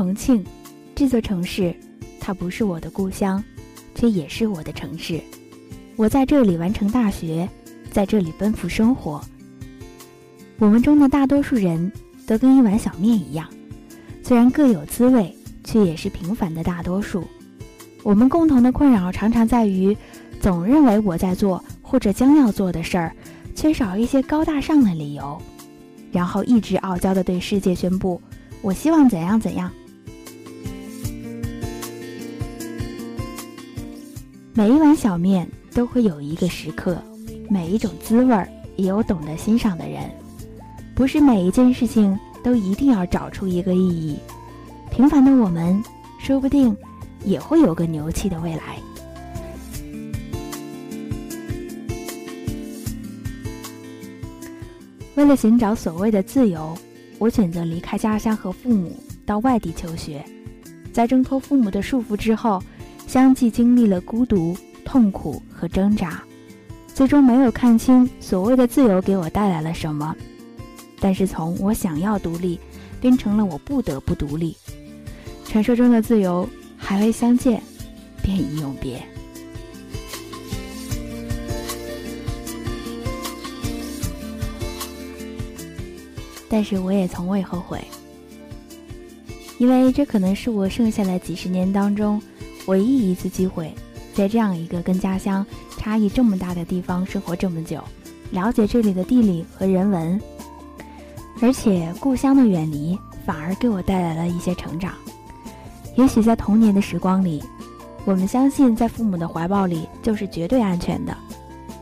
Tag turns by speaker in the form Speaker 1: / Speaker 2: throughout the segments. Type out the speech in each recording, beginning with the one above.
Speaker 1: 重庆，这座城市，它不是我的故乡，却也是我的城市。我在这里完成大学，在这里奔赴生活。我们中的大多数人都跟一碗小面一样，虽然各有滋味，却也是平凡的大多数。我们共同的困扰常常在于，总认为我在做或者将要做的事儿，缺少一些高大上的理由，然后一直傲娇的对世界宣布：我希望怎样怎样。每一碗小面都会有一个时刻，每一种滋味也有懂得欣赏的人。不是每一件事情都一定要找出一个意义。平凡的我们，说不定也会有个牛气的未来。为了寻找所谓的自由，我选择离开家乡和父母，到外地求学。在挣脱父母的束缚之后。相继经历了孤独、痛苦和挣扎，最终没有看清所谓的自由给我带来了什么。但是从我想要独立，变成了我不得不独立。传说中的自由，还未相见，便已永别。但是我也从未后悔，因为这可能是我剩下的几十年当中。唯一一次机会，在这样一个跟家乡差异这么大的地方生活这么久，了解这里的地理和人文，而且故乡的远离反而给我带来了一些成长。也许在童年的时光里，我们相信在父母的怀抱里就是绝对安全的。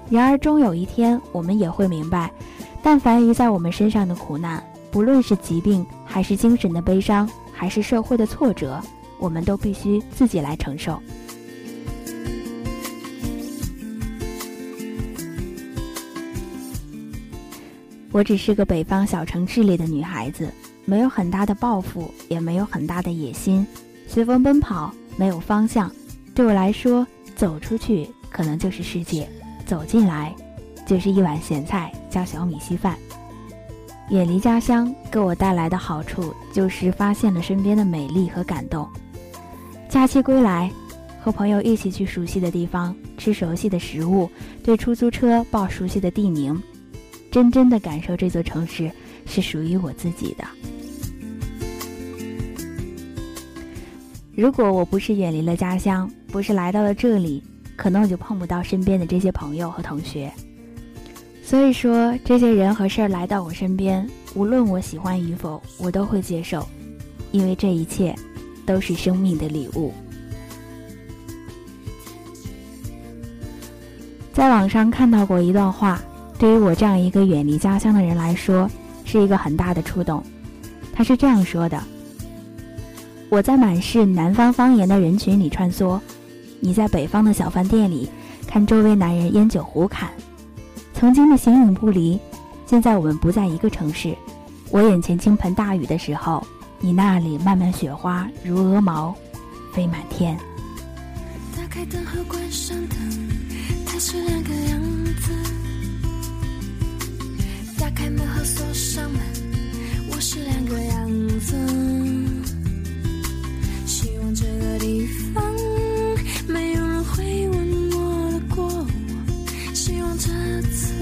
Speaker 1: 然而终有一天，我们也会明白，但凡于在我们身上的苦难，不论是疾病，还是精神的悲伤，还是社会的挫折。我们都必须自己来承受。我只是个北方小城市里的女孩子，没有很大的抱负，也没有很大的野心，随风奔跑，没有方向。对我来说，走出去可能就是世界，走进来就是一碗咸菜加小米稀饭。远离家乡给我带来的好处，就是发现了身边的美丽和感动。假期归来，和朋友一起去熟悉的地方，吃熟悉的食物，对出租车报熟悉的地名，真真的感受这座城市是属于我自己的。如果我不是远离了家乡，不是来到了这里，可能我就碰不到身边的这些朋友和同学。所以说，这些人和事儿来到我身边，无论我喜欢与否，我都会接受，因为这一切。都是生命的礼物。在网上看到过一段话，对于我这样一个远离家乡的人来说，是一个很大的触动。他是这样说的：“我在满是南方方言的人群里穿梭，你在北方的小饭店里看周围男人烟酒胡侃，曾经的形影不离，现在我们不在一个城市。我眼前倾盆大雨的时候。”你那里漫漫雪花如鹅毛，飞满天。
Speaker 2: 打开灯和关上灯，它是两个样子。打开门和锁上门，我是两个样子。希望这个地方没有人会问我的过往。希望这次。